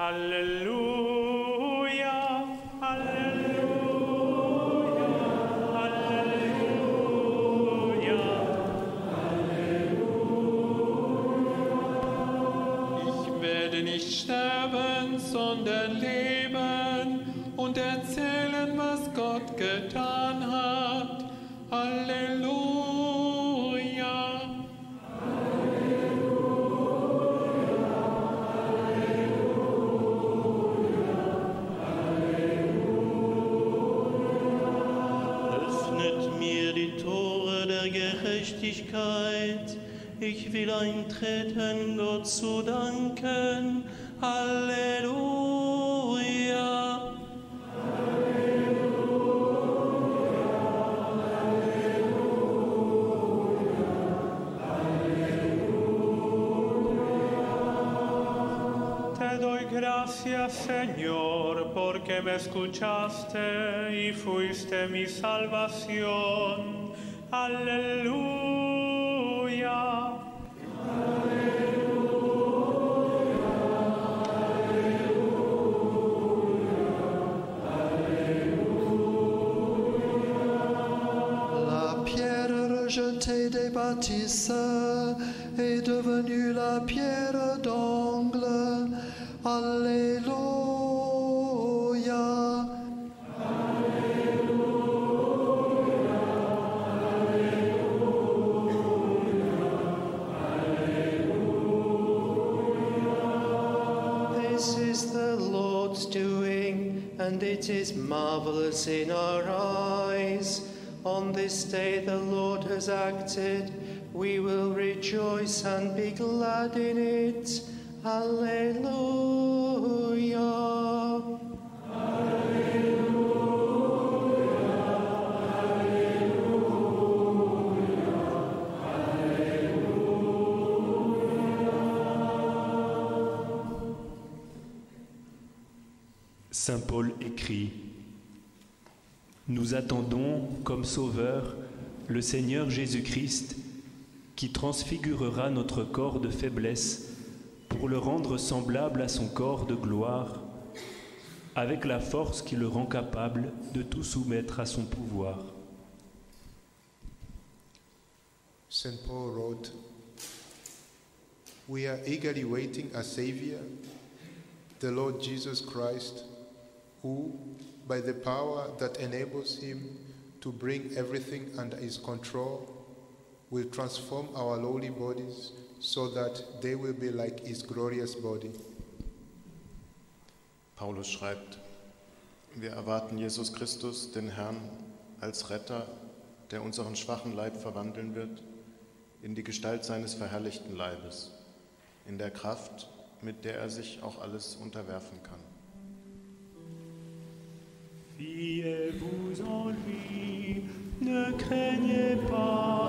Alleluia, eintreten, Gott zu danken. Halleluja. Te doy gracias, Señor, porque me escuchaste y fuiste mi salvación. Aleluya. La pierre rejetée des bâtisseurs est devenue la pierre and it is marvelous in our eyes. On this day the Lord has acted. We will rejoice and be glad in it. Alleluia. Saint Paul écrit Nous attendons comme Sauveur le Seigneur Jésus-Christ qui transfigurera notre corps de faiblesse pour le rendre semblable à son corps de gloire, avec la force qui le rend capable de tout soumettre à son pouvoir. St. Paul wrote, We are eagerly waiting a Savior, the Lord Jesus Christ, who, by the power that enables him to bring everything under his control, will transform our lowly bodies so that they will be like his glorious body. Paulus schreibt, wir erwarten Jesus Christus, den Herrn, als Retter, der unseren schwachen Leib verwandeln wird in die Gestalt seines verherrlichten Leibes, in der Kraft, mit der er sich auch alles unterwerfen kann. Fiez-vous en lui, ne craignez pas.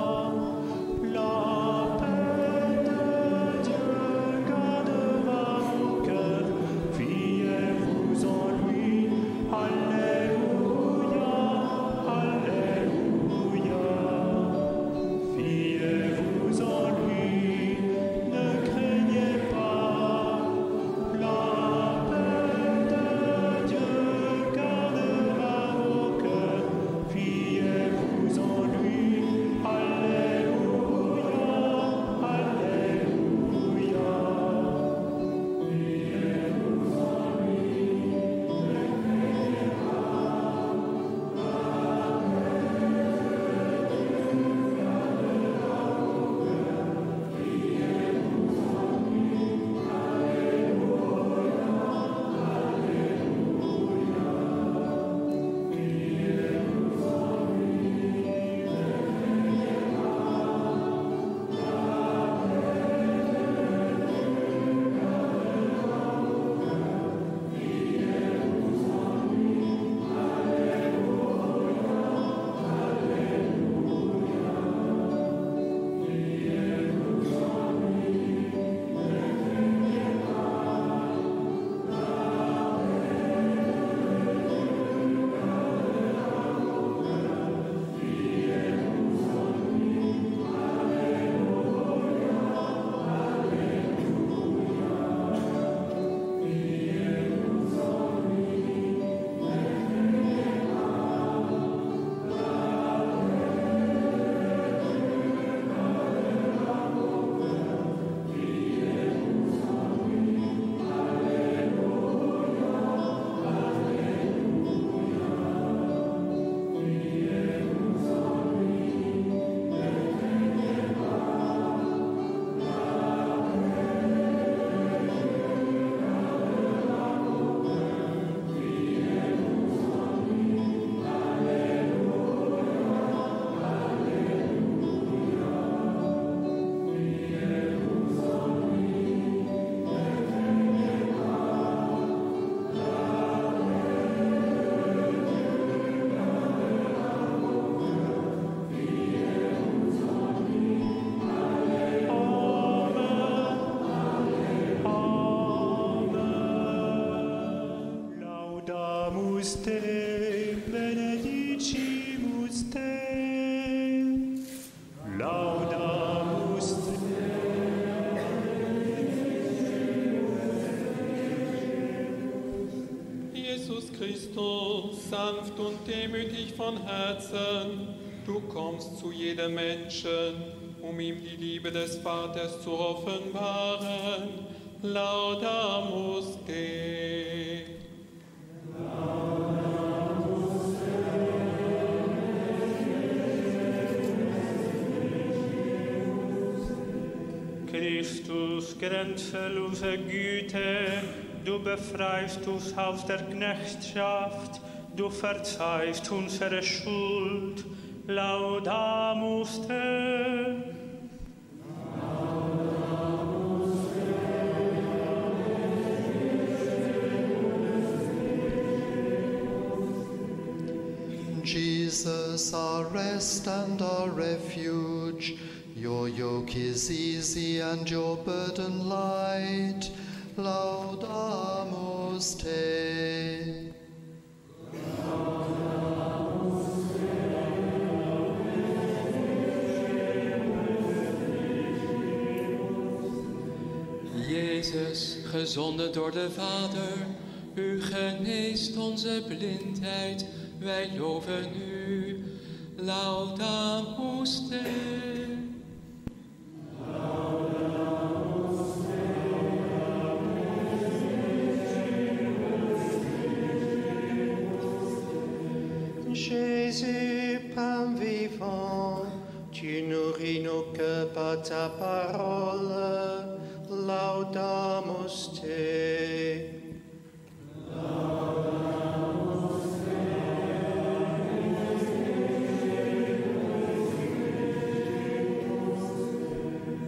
Herzen, du kommst zu jedem Menschen, um ihm die Liebe des Vaters zu offenbaren. Laudamus te. Christus, grenzenlose Güte, du befreist uns aus der Knechtschaft, du verzeihst unsere Schuld. Laudamus te. Jesus, our rest and our refuge. Your yoke is easy and your burden light. Laudamus te. Gezonden door de Vader, u geneest onze blindheid, wij loven u. Laudamus te. Jésus, pain vivant, tu nourris nos cœurs par ta parole.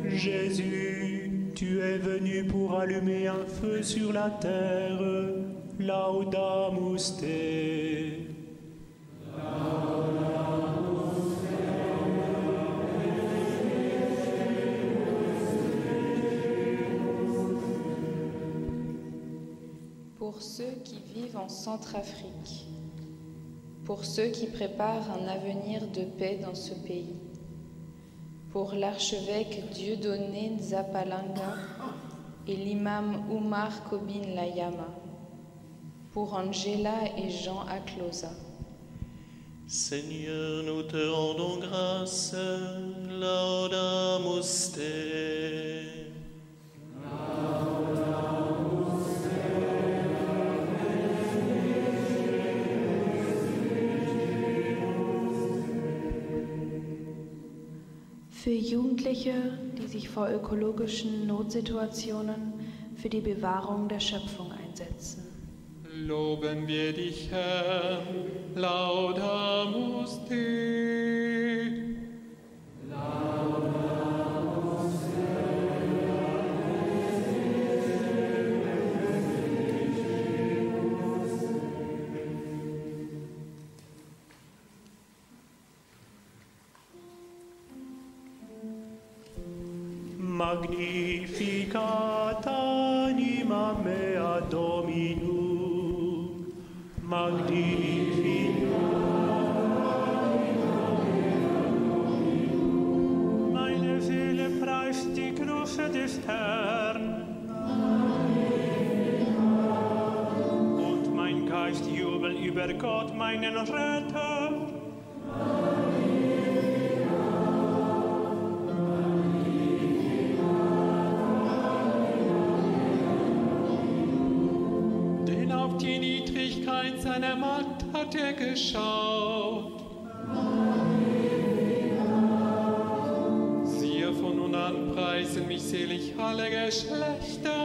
Jésus, tu es venu pour allumer un feu sur la terre. Laudamus te. Pour ceux qui vivent en Centrafrique, pour ceux qui préparent un avenir de paix dans ce pays, pour l'archevêque Dieudonné Nzapalanga et l'imam Oumar Kobin Layama, pour Angela et Jean Aklosa. Seigneur, nous te rendons grâce. Laudamus. Für Jugendliche, die sich vor ökologischen Notsituationen für die Bewahrung der Schöpfung einsetzen. Loben wir dich, Herr, laudamus te. Niedrigkeit seiner Macht hat er geschaut. Siehe, von nun an preisen mich selig alle Geschlechter.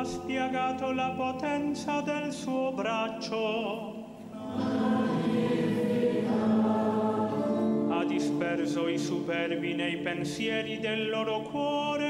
Ha spiegato la potenza del suo braccio. Ha disperso i superbi nei pensieri del loro cuore.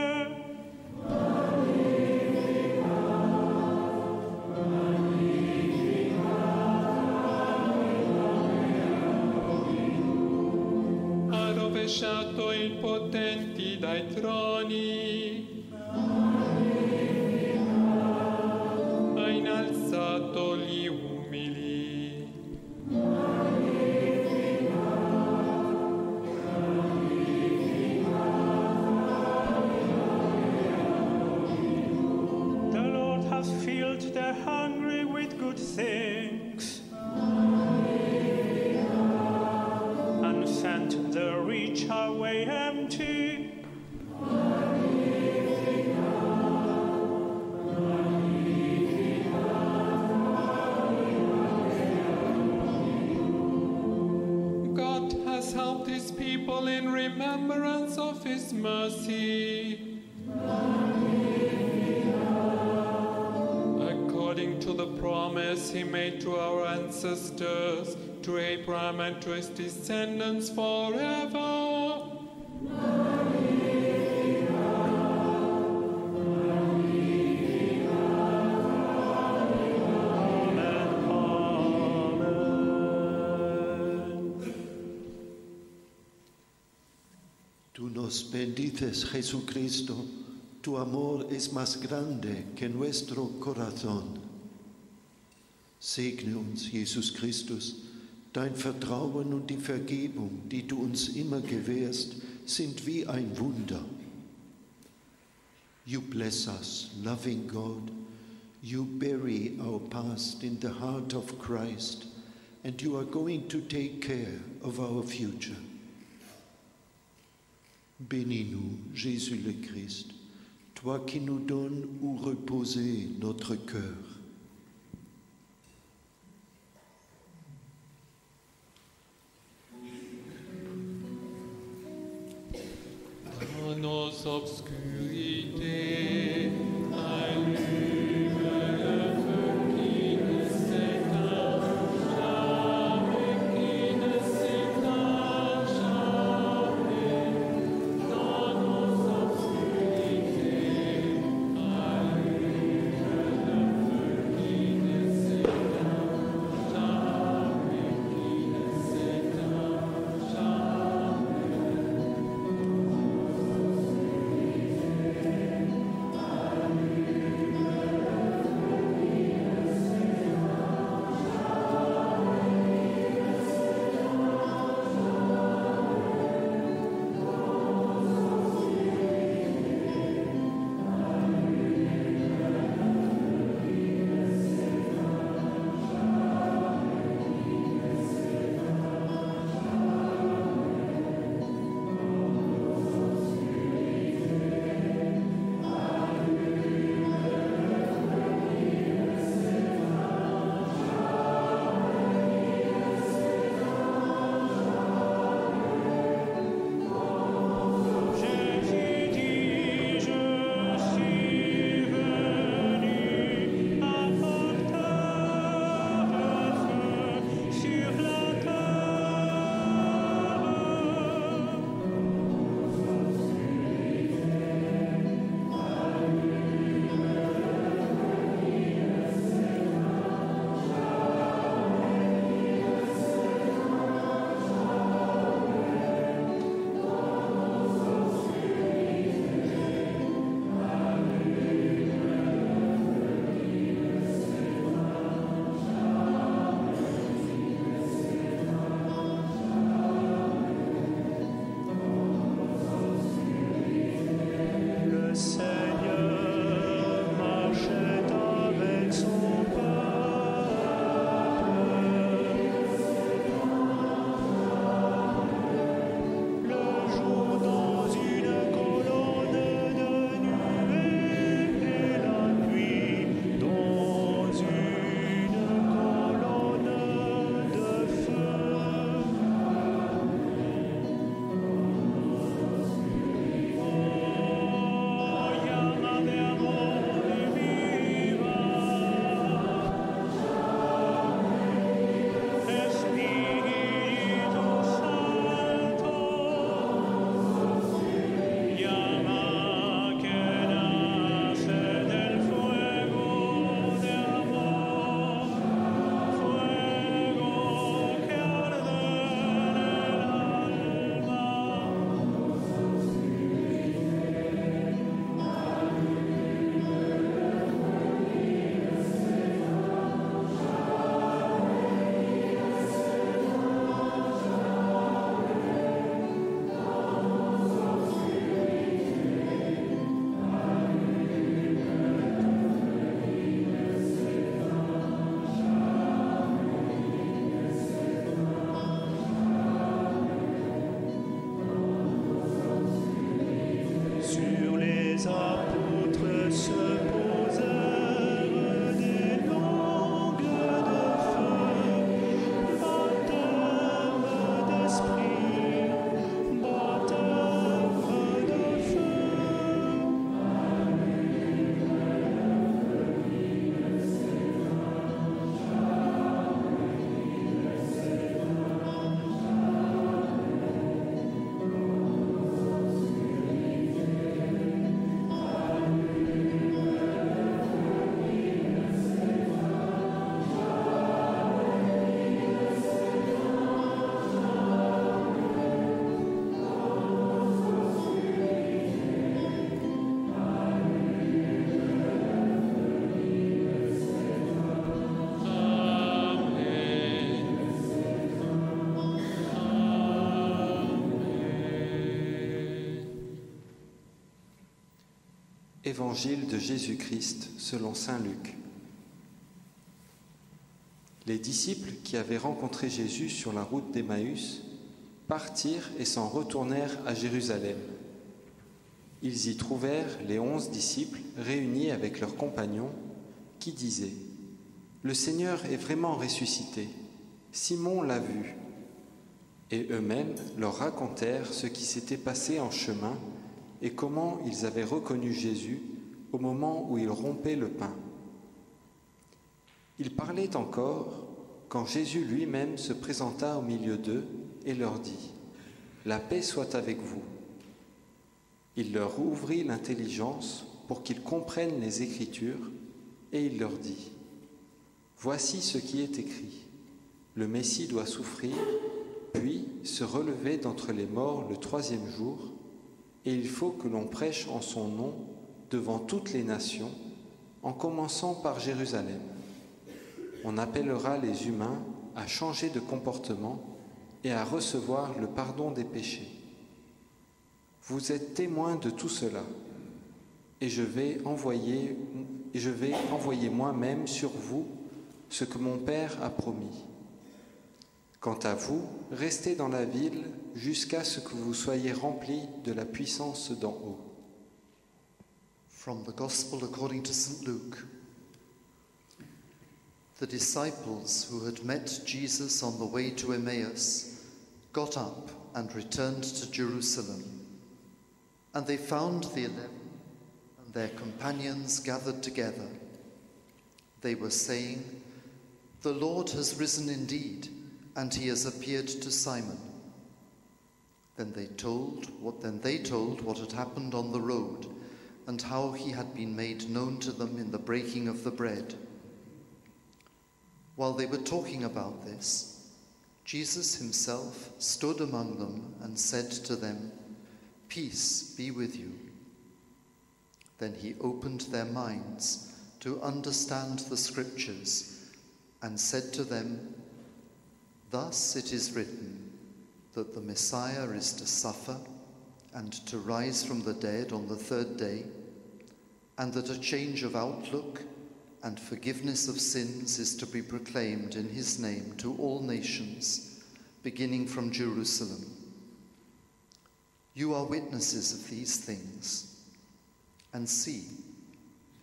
People in remembrance of his mercy. According to the promise he made to our ancestors, to Abraham and to his descendants forever. Nos bendices, Jesucristo. Tu amor es más grande que nuestro corazón. Segne uns, Jesus Christus. Dein Vertrauen und die Vergebung, die du uns immer gewährst, sind wie ein Wunder. You bless us, loving God. You bury our past in the heart of Christ, and you are going to take care of our future. Bénis-nous, Jésus le Christ, toi qui nous donnes où reposer notre cœur. Évangile de Jésus-Christ selon Saint Luc. Les disciples qui avaient rencontré Jésus sur la route d'Emmaüs partirent et s'en retournèrent à Jérusalem. Ils y trouvèrent les onze disciples réunis avec leurs compagnons qui disaient Le Seigneur est vraiment ressuscité. Simon l'a vu. Et eux-mêmes leur racontèrent ce qui s'était passé en chemin et comment ils avaient reconnu Jésus au moment où il rompait le pain. Ils parlaient encore quand Jésus lui-même se présenta au milieu d'eux et leur dit, La paix soit avec vous. Il leur ouvrit l'intelligence pour qu'ils comprennent les Écritures et il leur dit, Voici ce qui est écrit. Le Messie doit souffrir, puis se relever d'entre les morts le troisième jour, et il faut que l'on prêche en son nom devant toutes les nations, en commençant par Jérusalem. On appellera les humains à changer de comportement et à recevoir le pardon des péchés. Vous êtes témoins de tout cela, et je vais envoyer, je vais envoyer moi-même sur vous ce que mon Père a promis. Quant à vous, restez dans la ville jusqu'à ce que vous soyez remplis de la puissance d'en haut. From the Gospel according to St. Luke. The disciples who had met Jesus on the way to Emmaus got up and returned to Jerusalem. And they found the eleven and their companions gathered together. They were saying, The Lord has risen indeed, and he has appeared to Simon. Then they told what then they told what had happened on the road and how he had been made known to them in the breaking of the bread. While they were talking about this, Jesus himself stood among them and said to them, Peace be with you. Then he opened their minds to understand the scriptures and said to them, Thus it is written that the Messiah is to suffer and to rise from the dead on the third day, and that a change of outlook and forgiveness of sins is to be proclaimed in his name to all nations, beginning from Jerusalem. You are witnesses of these things. And see,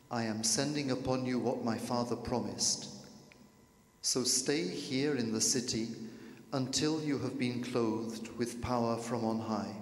I am sending upon you what my Father promised. So stay here in the city until you have been clothed with power from on high.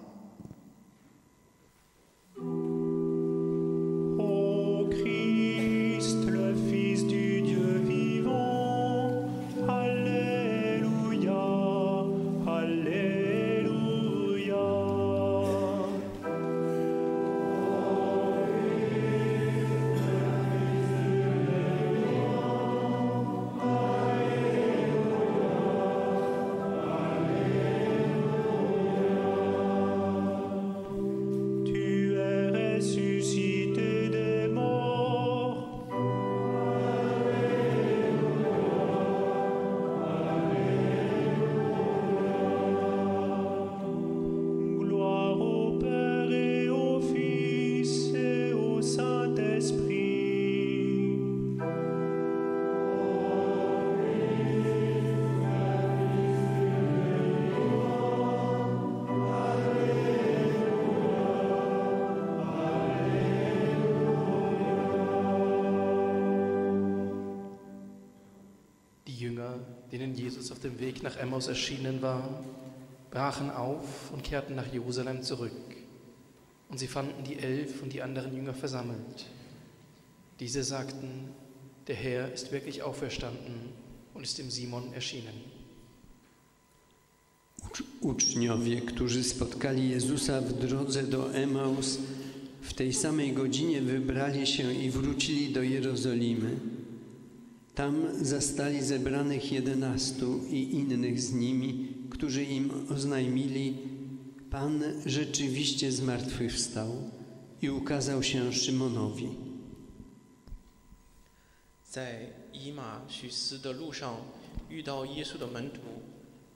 Denen Jesus auf dem Weg nach Emmaus erschienen war, brachen auf und kehrten nach Jerusalem zurück. Und sie fanden die Elf und die anderen Jünger versammelt. Diese sagten, der Herr ist wirklich auferstanden und ist dem Simon erschienen. Ucz- Uczniowie, którzy spotkali Jezusa w drodze do Emaus, w tej samej godzinie wybrali się i wrócili do Jerozolimy. Tam zastali zebranych jedenastu i innych z nimi, którzy im oznajmili, Pan rzeczywiście zmartwychwstał i ukazał się Szymonowi. 在以马许斯的路上，遇到耶稣的门徒，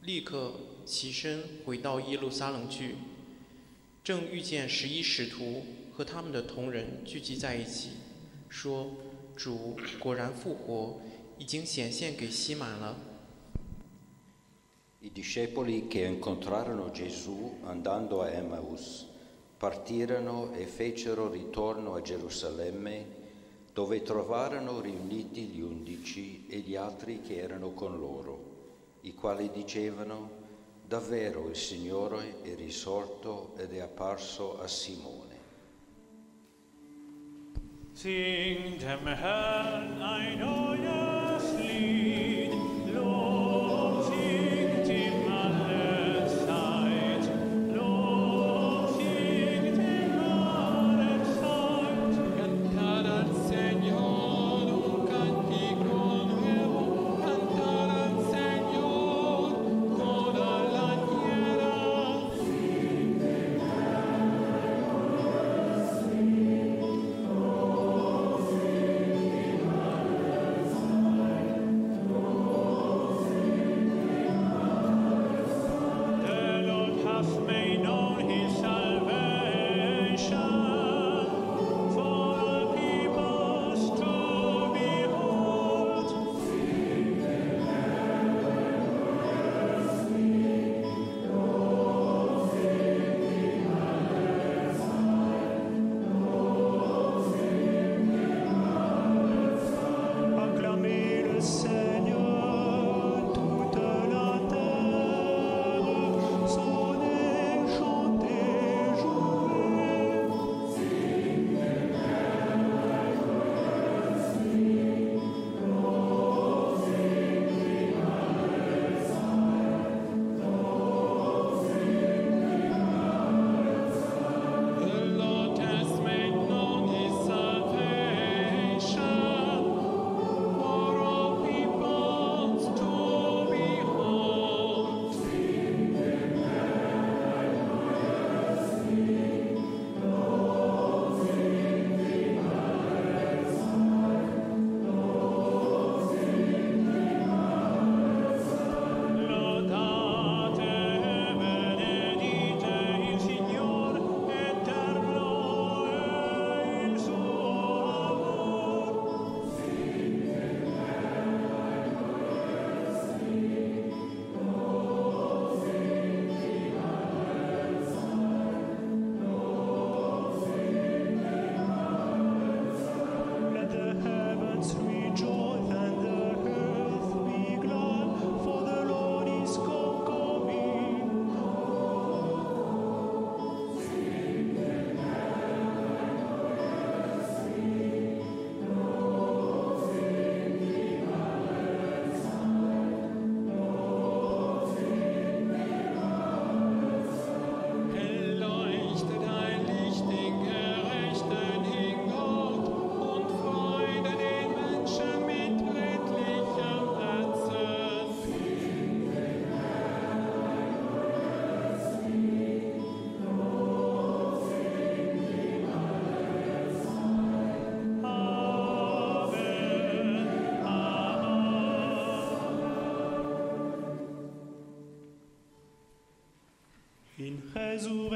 立刻起身回到耶路撒冷去。正遇见十一使徒和他们的同人聚集在一起，说。主果然复活，已经显现给西满了。I discepoli che incontrarono Gesù andando a Emmaus partirono e fecero ritorno a Gerusalemme dove trovarono riuniti gli undici e gli altri che erano con loro, i quali dicevano, davvero il Signore è risorto ed è apparso a Simone. Sing dem Herrn ein neues Jesu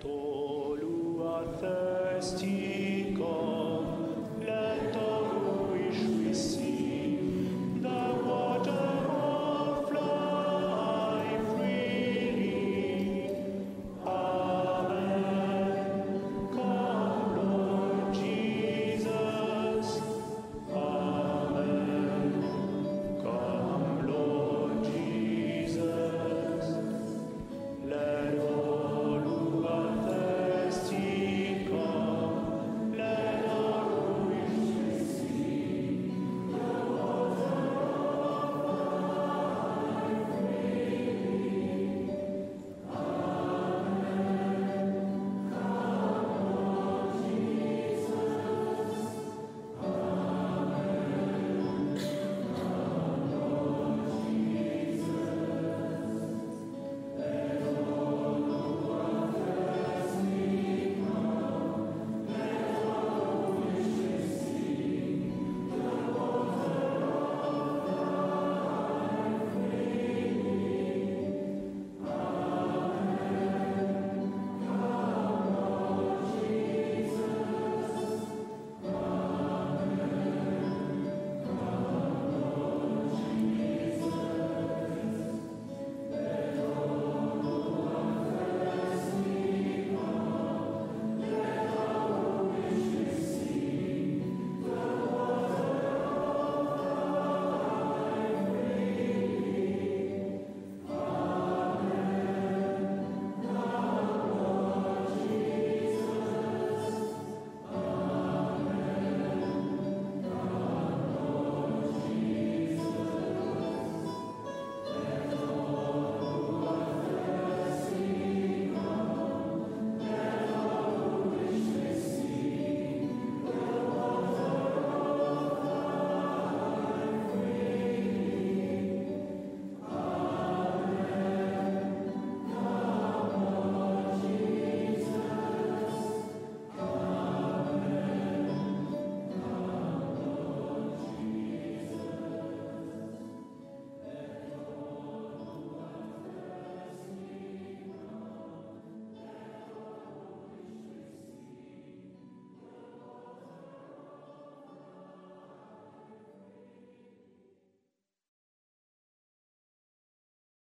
Santo.